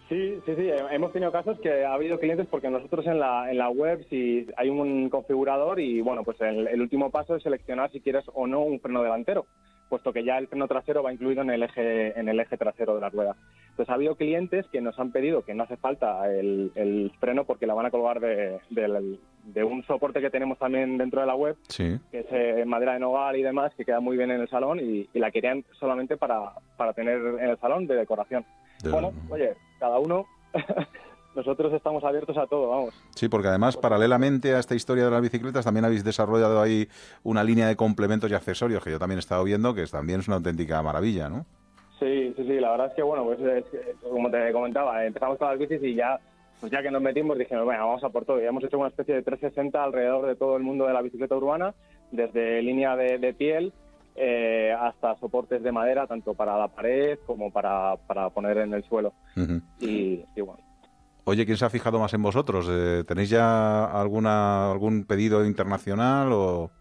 Sí, sí, sí. Hemos tenido casos que ha habido clientes porque nosotros en la, en la web si hay un configurador y bueno, pues el último paso es seleccionar si quieres o no un freno delantero puesto que ya el freno trasero va incluido en el eje, en el eje trasero de la rueda. Entonces ha habido clientes que nos han pedido que no hace falta el, freno porque la van a colgar de, un soporte que tenemos también dentro de la web, que es eh, madera de nogal y demás, que queda muy bien en el salón y, la querían solamente para, para tener en el salón de decoración. Bueno, oye, cada uno nosotros estamos abiertos a todo, vamos. Sí, porque además, paralelamente a esta historia de las bicicletas, también habéis desarrollado ahí una línea de complementos y accesorios que yo también he estado viendo, que también es una auténtica maravilla, ¿no? Sí, sí, sí, la verdad es que, bueno, pues como te comentaba, empezamos con las bicis y ya, pues ya que nos metimos, dijimos, bueno, vamos a por todo. Y hemos hecho una especie de 360 alrededor de todo el mundo de la bicicleta urbana, desde línea de, piel eh, hasta soportes de madera, tanto para la pared como para, para poner en el suelo. y, y, bueno, Oye, ¿quién se ha fijado más en vosotros? Eh, ¿Tenéis ya alguna algún pedido internacional o...?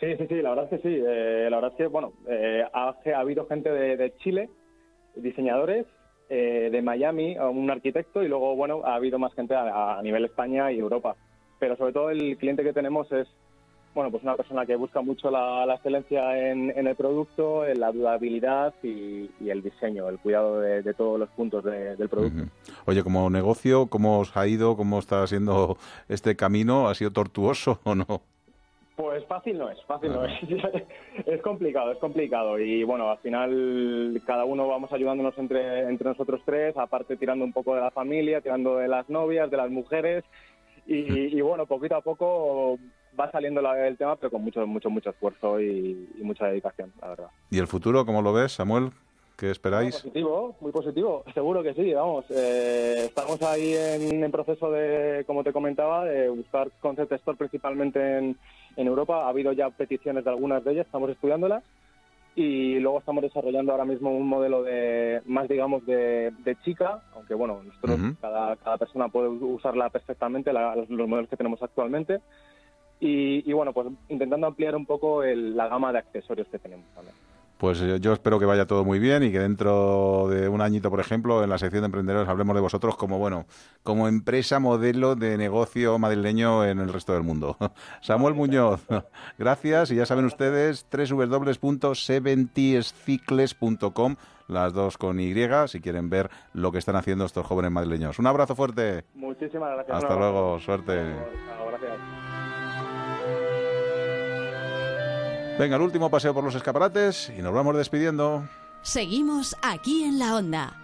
Sí, sí, sí, la verdad es que sí. Eh, la verdad es que, bueno, eh, ha, habido gente de, Chile, diseñadores, de Miami, un arquitecto, y luego, bueno, ha habido más gente a nivel España y Europa. Pero sobre todo el cliente que tenemos es bueno, pues una persona que busca mucho la, excelencia en, el producto, en la durabilidad y, el diseño, el cuidado de, todos los puntos del producto. Oye, como negocio, ¿cómo os ha ido? ¿Cómo está siendo este camino? ¿Ha sido tortuoso o no? Pues fácil no es, fácil no ah. es. es complicado, es complicado. Y bueno, al final cada uno vamos ayudándonos entre, entre nosotros tres, aparte tirando un poco de la familia, tirando de las novias, de las mujeres. Y, y bueno, poquito a poco va saliendo el tema, pero con mucho, mucho, mucho esfuerzo y, mucha dedicación, la verdad. ¿Y el futuro cómo lo ves, Samuel? ¿Qué esperáis? Muy positivo, muy positivo. Seguro que sí, vamos. Eh, estamos ahí en, proceso de, como te comentaba, de buscar concept store principalmente en, en Europa. Ha habido ya peticiones de algunas de ellas, estamos estudiándolas y luego estamos desarrollando ahora mismo un modelo de más digamos de, chica aunque bueno nosotros cada, cada persona puede usarla perfectamente los modelos que tenemos actualmente y, bueno, pues intentando ampliar un poco la gama de accesorios que tenemos también. Pues yo espero que vaya todo muy bien y que dentro de un añito, por ejemplo, en la sección de emprendedores hablemos de vosotros como, bueno, como empresa modelo de negocio madrileño en el resto del mundo. Samuel Muñoz, gracias y ya saben ustedes, www.seventiescicles.com, las dos con Y, si quieren ver lo que están haciendo estos jóvenes madrileños. Un abrazo fuerte. Muchísimas gracias. Hasta luego, suerte. gracias. Venga, el último paseo por los escaparates y nos vamos despidiendo. Seguimos aquí en la onda.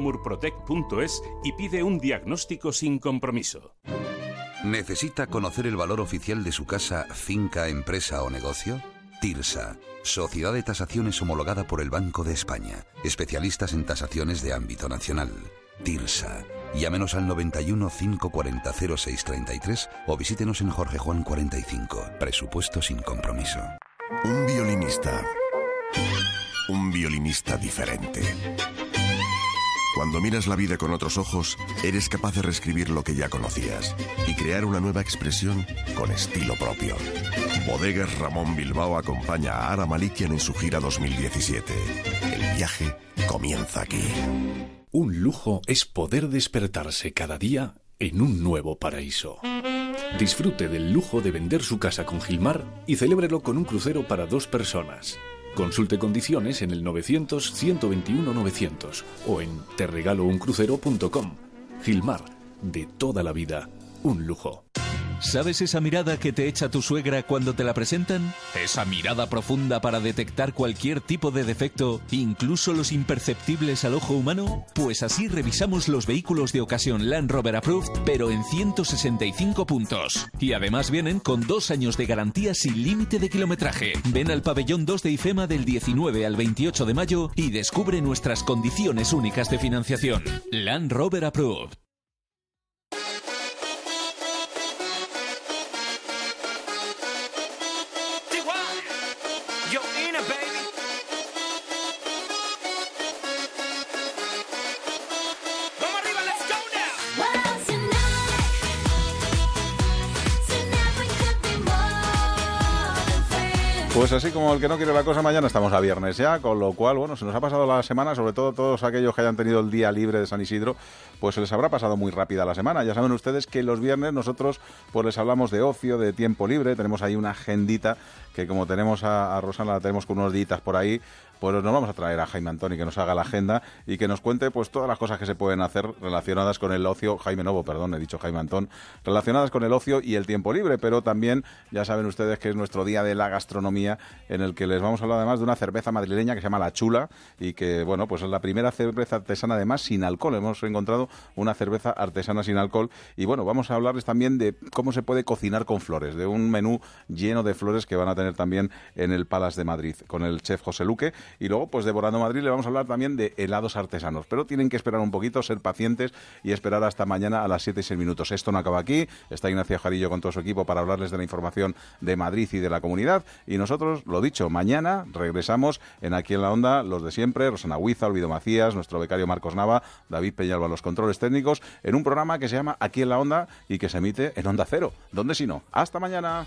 www.murprotec.es y pide un diagnóstico sin compromiso. ¿Necesita conocer el valor oficial de su casa, finca, empresa o negocio? TIRSA, Sociedad de Tasaciones homologada por el Banco de España, especialistas en tasaciones de ámbito nacional. TIRSA. Llámenos al 91 540 0633 o visítenos en Jorge Juan 45. Presupuesto sin compromiso. Un violinista. Un violinista diferente. Cuando miras la vida con otros ojos, eres capaz de reescribir lo que ya conocías y crear una nueva expresión con estilo propio. Bodegas Ramón Bilbao acompaña a Ara Malikian en su gira 2017. El viaje comienza aquí. Un lujo es poder despertarse cada día en un nuevo paraíso. Disfrute del lujo de vender su casa con Gilmar y celébrelo con un crucero para dos personas. Consulte condiciones en el 900-121-900 o en terregalouncrucero.com. Gilmar, de toda la vida, un lujo. ¿Sabes esa mirada que te echa tu suegra cuando te la presentan? Esa mirada profunda para detectar cualquier tipo de defecto, incluso los imperceptibles al ojo humano. Pues así revisamos los vehículos de ocasión Land Rover Approved, pero en 165 puntos. Y además vienen con dos años de garantía sin límite de kilometraje. Ven al pabellón 2 de IFEMA del 19 al 28 de mayo y descubre nuestras condiciones únicas de financiación. Land Rover Approved. Pues así como el que no quiere la cosa, mañana estamos a viernes ya, con lo cual, bueno, se nos ha pasado la semana, sobre todo todos aquellos que hayan tenido el día libre de San Isidro, pues se les habrá pasado muy rápida la semana. Ya saben ustedes que los viernes nosotros pues les hablamos de ocio, de tiempo libre, tenemos ahí una agendita que como tenemos a, Rosana, la tenemos con unos días por ahí, pues nos vamos a traer a Jaime Antoni que nos haga la agenda y que nos cuente pues todas las cosas que se pueden hacer relacionadas con el ocio, Jaime Novo, perdón, he dicho Jaime Antón, relacionadas con el ocio y el tiempo libre, pero también ya saben ustedes que es nuestro día de la gastronomía en el que les vamos a hablar además de una cerveza madrileña que se llama La Chula y que, bueno, pues es la primera cerveza artesana además sin alcohol. Hemos encontrado una cerveza artesana sin alcohol y bueno, vamos a hablarles también de cómo se puede cocinar con flores, de un menú lleno de flores que van a tener también en el Palace de Madrid con el chef José Luque y luego, pues Devorando Madrid, le vamos a hablar también de helados artesanos. Pero tienen que esperar un poquito, ser pacientes y esperar hasta mañana a las 7 y 6 minutos. Esto no acaba aquí. Está Ignacio Jarillo con todo su equipo para hablarles de la información de Madrid y de la comunidad. Y nosotros, lo dicho, mañana regresamos en Aquí en la Onda, los de siempre, Rosana Huiza, Olvido Macías, nuestro becario Marcos Nava, David Peñalba, los controles técnicos, en un programa que se llama Aquí en la Onda y que se emite en Onda Cero. ¿Dónde si no? Hasta mañana.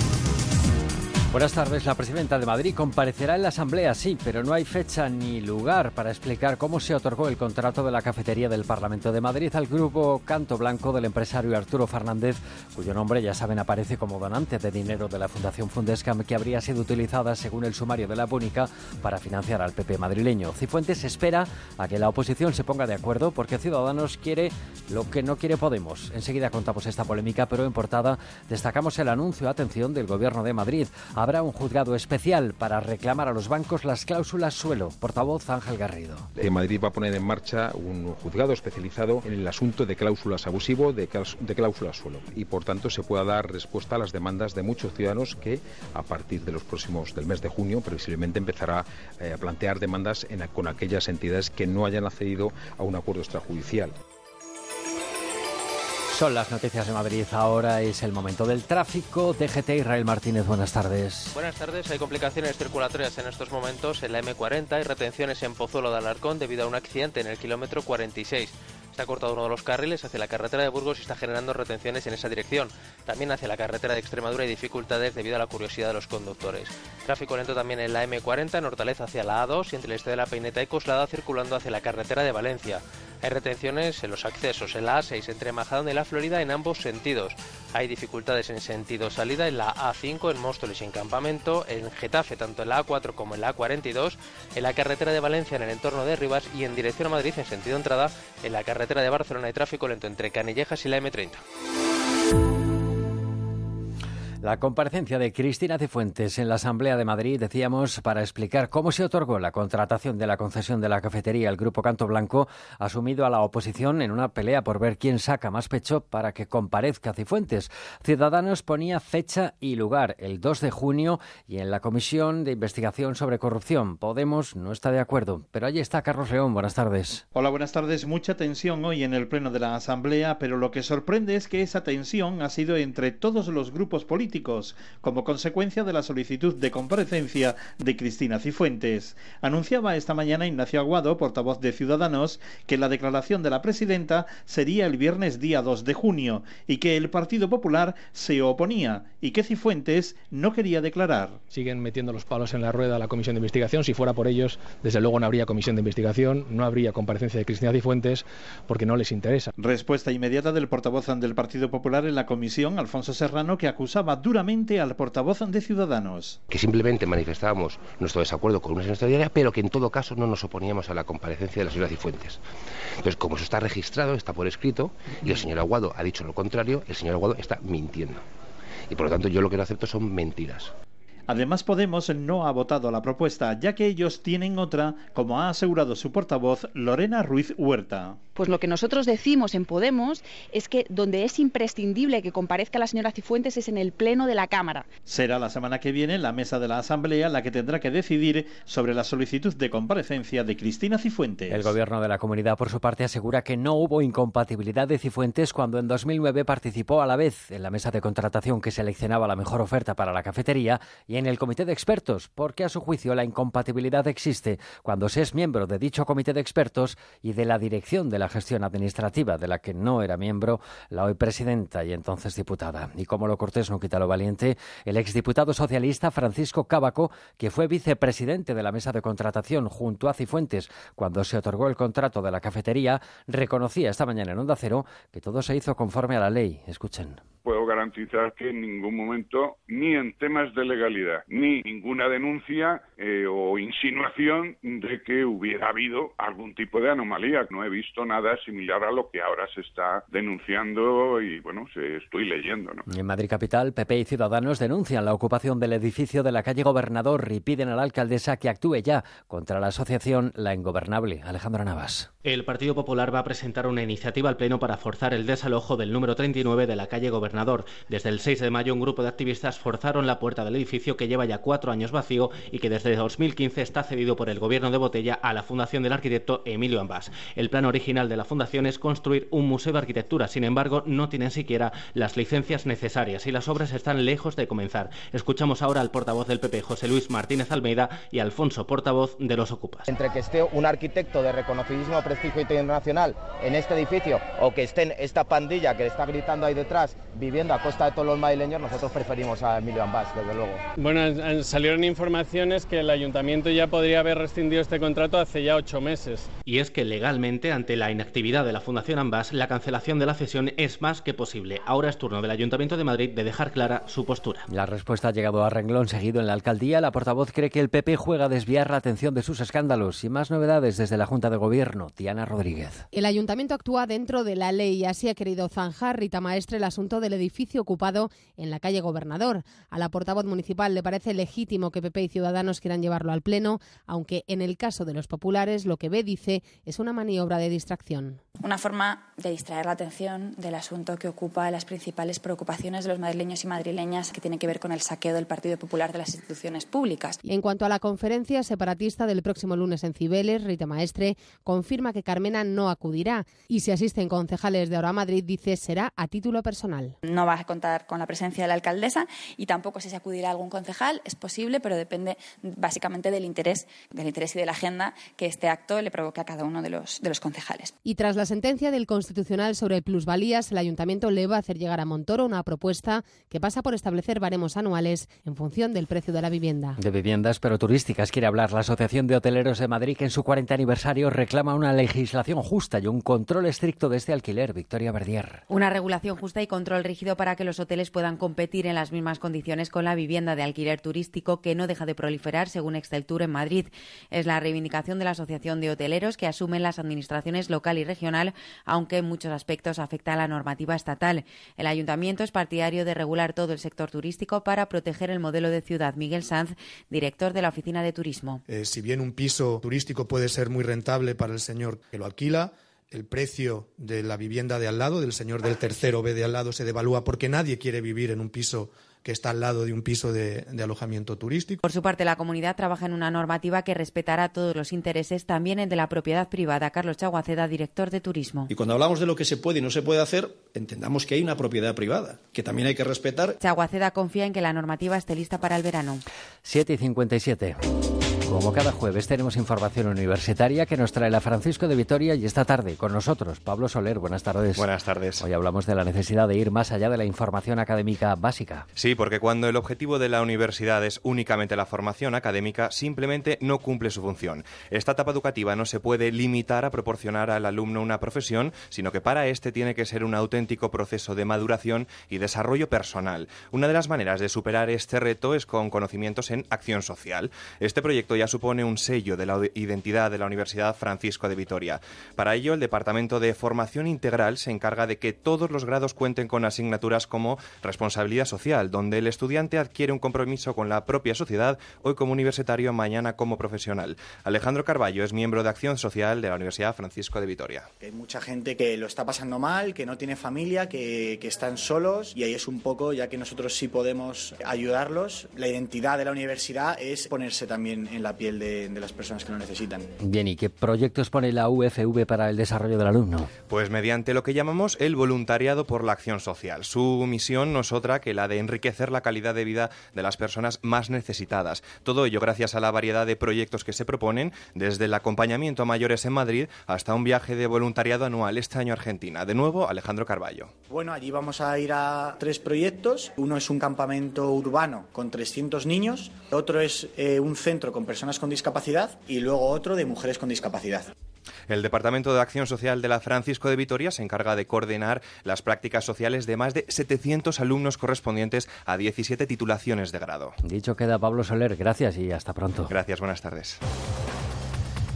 Buenas tardes. La presidenta de Madrid comparecerá en la Asamblea, sí, pero no hay fecha ni lugar para explicar cómo se otorgó el contrato de la cafetería del Parlamento de Madrid al grupo Canto Blanco del empresario Arturo Fernández, cuyo nombre, ya saben, aparece como donante de dinero de la Fundación Fundescam, que habría sido utilizada, según el sumario de la Púnica, para financiar al PP madrileño. Cifuentes espera a que la oposición se ponga de acuerdo porque Ciudadanos quiere lo que no quiere Podemos. Enseguida contamos esta polémica, pero en portada destacamos el anuncio, atención, del Gobierno de Madrid habrá un juzgado especial para reclamar a los bancos las cláusulas suelo. Portavoz Ángel Garrido. Eh, Madrid va a poner en marcha un juzgado especializado en el asunto de cláusulas abusivo, de, cláusulas suelo. Y por tanto se pueda dar respuesta a las demandas de muchos ciudadanos que a partir de los próximos del mes de junio previsiblemente empezará eh, a plantear demandas en, con aquellas entidades que no hayan accedido a un acuerdo extrajudicial. Son las noticias de Madrid. Ahora es el momento del tráfico. DGT Israel Martínez, buenas tardes. Buenas tardes. Hay complicaciones circulatorias en estos momentos en la M40 y retenciones en Pozuelo de Alarcón debido a un accidente en el kilómetro 46. Está cortado uno de los carriles hacia la carretera de Burgos y está generando retenciones en esa dirección. También hacia la carretera de Extremadura hay dificultades debido a la curiosidad de los conductores. Tráfico lento también en la M40, en Hortaleza hacia la A2 y entre el este de la Peineta y Coslada circulando hacia la carretera de Valencia. Hay retenciones en los accesos en la A6 entre Majadón y la Florida en ambos sentidos. Hay dificultades en sentido salida en la A5 en Móstoles y en Campamento, en Getafe tanto en la A4 como en la A42, en la carretera de Valencia en el entorno de Rivas y en dirección a Madrid en sentido entrada en la carretera de Barcelona hay tráfico lento entre Canillejas y la M30. La comparecencia de Cristina Cifuentes en la Asamblea de Madrid, decíamos, para explicar cómo se otorgó la contratación de la concesión de la cafetería al Grupo Canto Blanco, asumido a la oposición en una pelea por ver quién saca más pecho para que comparezca Cifuentes. Ciudadanos ponía fecha y lugar, el 2 de junio, y en la Comisión de Investigación sobre Corrupción. Podemos no está de acuerdo, pero allí está Carlos León. Buenas tardes. Hola, buenas tardes. Mucha tensión hoy en el Pleno de la Asamblea, pero lo que sorprende es que esa tensión ha sido entre todos los grupos políticos como consecuencia de la solicitud de comparecencia de Cristina Cifuentes. Anunciaba esta mañana Ignacio Aguado, portavoz de Ciudadanos, que la declaración de la presidenta sería el viernes día 2 de junio y que el Partido Popular se oponía y que Cifuentes no quería declarar. Siguen metiendo los palos en la rueda a la comisión de investigación. Si fuera por ellos, desde luego no habría comisión de investigación, no habría comparecencia de Cristina Cifuentes porque no les interesa. Respuesta inmediata del portavoz del Partido Popular en la comisión, Alfonso Serrano, que acusaba duramente al portavoz de Ciudadanos. Que simplemente manifestábamos nuestro desacuerdo con una extraordinaria, pero que en todo caso no nos oponíamos a la comparecencia de la señora Cifuentes. Entonces, como eso está registrado, está por escrito, y el señor Aguado ha dicho lo contrario, el señor Aguado está mintiendo. Y por lo tanto yo lo que no acepto son mentiras. Además, Podemos no ha votado la propuesta, ya que ellos tienen otra, como ha asegurado su portavoz Lorena Ruiz Huerta. Pues lo que nosotros decimos en Podemos es que donde es imprescindible que comparezca la señora Cifuentes es en el Pleno de la Cámara. Será la semana que viene la mesa de la Asamblea la que tendrá que decidir sobre la solicitud de comparecencia de Cristina Cifuentes. El gobierno de la comunidad, por su parte, asegura que no hubo incompatibilidad de Cifuentes cuando en 2009 participó a la vez en la mesa de contratación que seleccionaba la mejor oferta para la cafetería y en el comité de expertos, porque a su juicio la incompatibilidad existe cuando se es miembro de dicho comité de expertos y de la dirección de la gestión administrativa, de la que no era miembro la hoy presidenta y entonces diputada. Y como lo cortés no quita lo valiente, el exdiputado socialista Francisco Cábaco, que fue vicepresidente de la mesa de contratación junto a Cifuentes cuando se otorgó el contrato de la cafetería, reconocía esta mañana en Onda Cero que todo se hizo conforme a la ley. Escuchen puedo garantizar que en ningún momento, ni en temas de legalidad, ni ninguna denuncia eh, o insinuación de que hubiera habido algún tipo de anomalía. No he visto nada similar a lo que ahora se está denunciando y, bueno, se estoy leyendo. ¿no? En Madrid Capital, PP y Ciudadanos denuncian la ocupación del edificio de la calle Gobernador y piden a la alcaldesa que actúe ya contra la asociación La Ingobernable. Alejandro Navas. El Partido Popular va a presentar una iniciativa al Pleno para forzar el desalojo del número 39 de la calle Gobernador. Desde el 6 de mayo, un grupo de activistas forzaron la puerta del edificio que lleva ya cuatro años vacío y que desde 2015 está cedido por el gobierno de Botella a la fundación del arquitecto Emilio Ambas. El plan original de la fundación es construir un museo de arquitectura, sin embargo, no tienen siquiera las licencias necesarias y las obras están lejos de comenzar. Escuchamos ahora al portavoz del PP, José Luis Martínez Almeida, y Alfonso, portavoz de los Ocupas. Entre que esté un arquitecto de reconocidísimo prestigio internacional en este edificio o que esté esta pandilla que está gritando ahí detrás viviendo a costa de todos los madrileños, nosotros preferimos a Emilio Ambas, desde luego. Bueno, salieron informaciones que el ayuntamiento ya podría haber rescindido este contrato hace ya ocho meses. Y es que legalmente, ante la inactividad de la Fundación Ambas, la cancelación de la cesión es más que posible. Ahora es turno del Ayuntamiento de Madrid de dejar clara su postura. La respuesta ha llegado a renglón seguido en la alcaldía. La portavoz cree que el PP juega a desviar la atención de sus escándalos y más novedades desde la Junta de Gobierno. Diana Rodríguez. El ayuntamiento actúa dentro de la ley y así ha querido zanjar Rita Maestre el asunto del edificio ocupado en la calle Gobernador. A la portavoz municipal le parece legítimo que PP y Ciudadanos quieran llevarlo al Pleno, aunque en el caso de los populares lo que ve, dice, es una maniobra de distracción. Una forma de distraer la atención del asunto que ocupa las principales preocupaciones de los madrileños y madrileñas, que tiene que ver con el saqueo del Partido Popular de las instituciones públicas. Y en cuanto a la conferencia separatista del próximo lunes en Cibeles, Rita Maestre confirma que Carmena no acudirá y si asisten concejales de Ahora Madrid, dice, será a título personal. No va a contar con la presencia de la alcaldesa y tampoco si acudirá algún concejal es posible, pero depende básicamente del interés, del interés y de la agenda que este acto le provoque a cada uno de los, de los concejales. Y tras la sentencia del Constitucional sobre plusvalías, el Ayuntamiento le va a hacer llegar a Montoro una propuesta que pasa por establecer baremos anuales en función del precio de la vivienda. De viviendas, pero turísticas, quiere hablar la Asociación de Hoteleros de Madrid, que en su 40 aniversario reclama una legislación justa y un control estricto de este alquiler. Victoria Verdier. Una regulación justa y control rígido para que los hoteles puedan competir en las mismas condiciones con la vivienda de alquiler turístico que no deja de proliferar, según Exceltur en Madrid. Es la reivindicación de la Asociación de Hoteleros que asumen las administraciones local y regional, aunque en muchos aspectos afecta a la normativa estatal. El ayuntamiento es partidario de regular todo el sector turístico para proteger el modelo de ciudad. Miguel Sanz, director de la Oficina de Turismo. Eh, si bien un piso turístico puede ser muy rentable para el señor que lo alquila, el precio de la vivienda de al lado, del señor del tercero B de al lado, se devalúa porque nadie quiere vivir en un piso que está al lado de un piso de, de, alojamiento turístico. Por su parte, la comunidad trabaja en una normativa que respetará todos los intereses, también el de la propiedad privada. Carlos Chaguaceda, director de Turismo. Y cuando hablamos de lo que se puede y no se puede hacer, entendamos que hay una propiedad privada, que también hay que respetar. Chaguaceda confía en que la normativa esté lista para el verano. 7 y 57. Como cada jueves tenemos información universitaria que nos trae la Francisco de Vitoria y esta tarde con nosotros Pablo Soler. Buenas tardes. Buenas tardes. Hoy hablamos de la necesidad de ir más allá de la información académica básica. Sí, porque cuando el objetivo de la universidad es únicamente la formación académica, simplemente no cumple su función. Esta etapa educativa no se puede limitar a proporcionar al alumno una profesión, sino que para este tiene que ser un auténtico proceso de maduración y desarrollo personal. Una de las maneras de superar este reto es con conocimientos en acción social. Este proyecto ya supone un sello de la identidad de la Universidad Francisco de Vitoria. Para ello, el Departamento de Formación Integral se encarga de que todos los grados cuenten con asignaturas como responsabilidad social, donde el estudiante adquiere un compromiso con la propia sociedad, hoy como universitario, mañana como profesional. Alejandro Carballo es miembro de Acción Social de la Universidad Francisco de Vitoria. Hay mucha gente que lo está pasando mal, que no tiene familia, que, que están solos y ahí es un poco, ya que nosotros sí podemos ayudarlos, la identidad de la universidad es ponerse también en la piel de, de, las personas que lo necesitan. Bien, ¿y qué proyectos pone la UFV para el desarrollo del alumno? Pues mediante lo que llamamos el voluntariado por la acción social. Su misión no es otra que la de enriquecer la calidad de vida de las personas más necesitadas. Todo ello gracias a la variedad de proyectos que se proponen, desde el acompañamiento a mayores en Madrid hasta un viaje de voluntariado anual este año a Argentina. De nuevo, Alejandro Carballo. Bueno, allí vamos a ir a tres proyectos. Uno es un campamento urbano con 300 niños, otro es eh, un centro con personas con discapacidad y luego otro de mujeres con discapacidad. El Departamento de Acción Social de la Francisco de Vitoria se encarga de coordinar las prácticas sociales de más de 700 alumnos correspondientes a 17 titulaciones de grado. Dicho queda Pablo Soler, gracias y hasta pronto. Gracias, buenas tardes.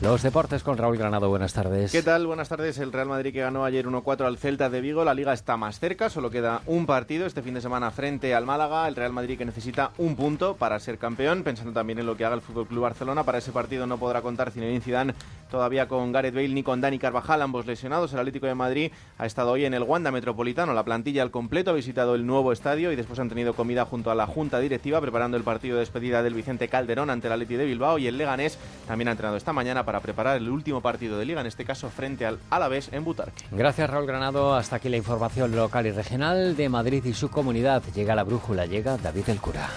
Los deportes con Raúl Granado, buenas tardes. ¿Qué tal? Buenas tardes. El Real Madrid que ganó ayer 1-4 al Celta de Vigo. La liga está más cerca, solo queda un partido este fin de semana frente al Málaga. El Real Madrid que necesita un punto para ser campeón, pensando también en lo que haga el Fútbol Club Barcelona. Para ese partido no podrá contar Zinedine Zidane todavía con Gareth Bale ni con Dani Carvajal, ambos lesionados. El Atlético de Madrid ha estado hoy en el Wanda Metropolitano. La plantilla al completo ha visitado el nuevo estadio y después han tenido comida junto a la Junta Directiva preparando el partido de despedida del Vicente Calderón ante el Atleti de Bilbao y el Leganés también ha entrenado esta mañana para preparar el último partido de liga, en este caso frente al Alavés en Butarque. Gracias Raúl Granado, hasta aquí la información local y regional de Madrid y su comunidad. Llega la brújula, llega David el Cura.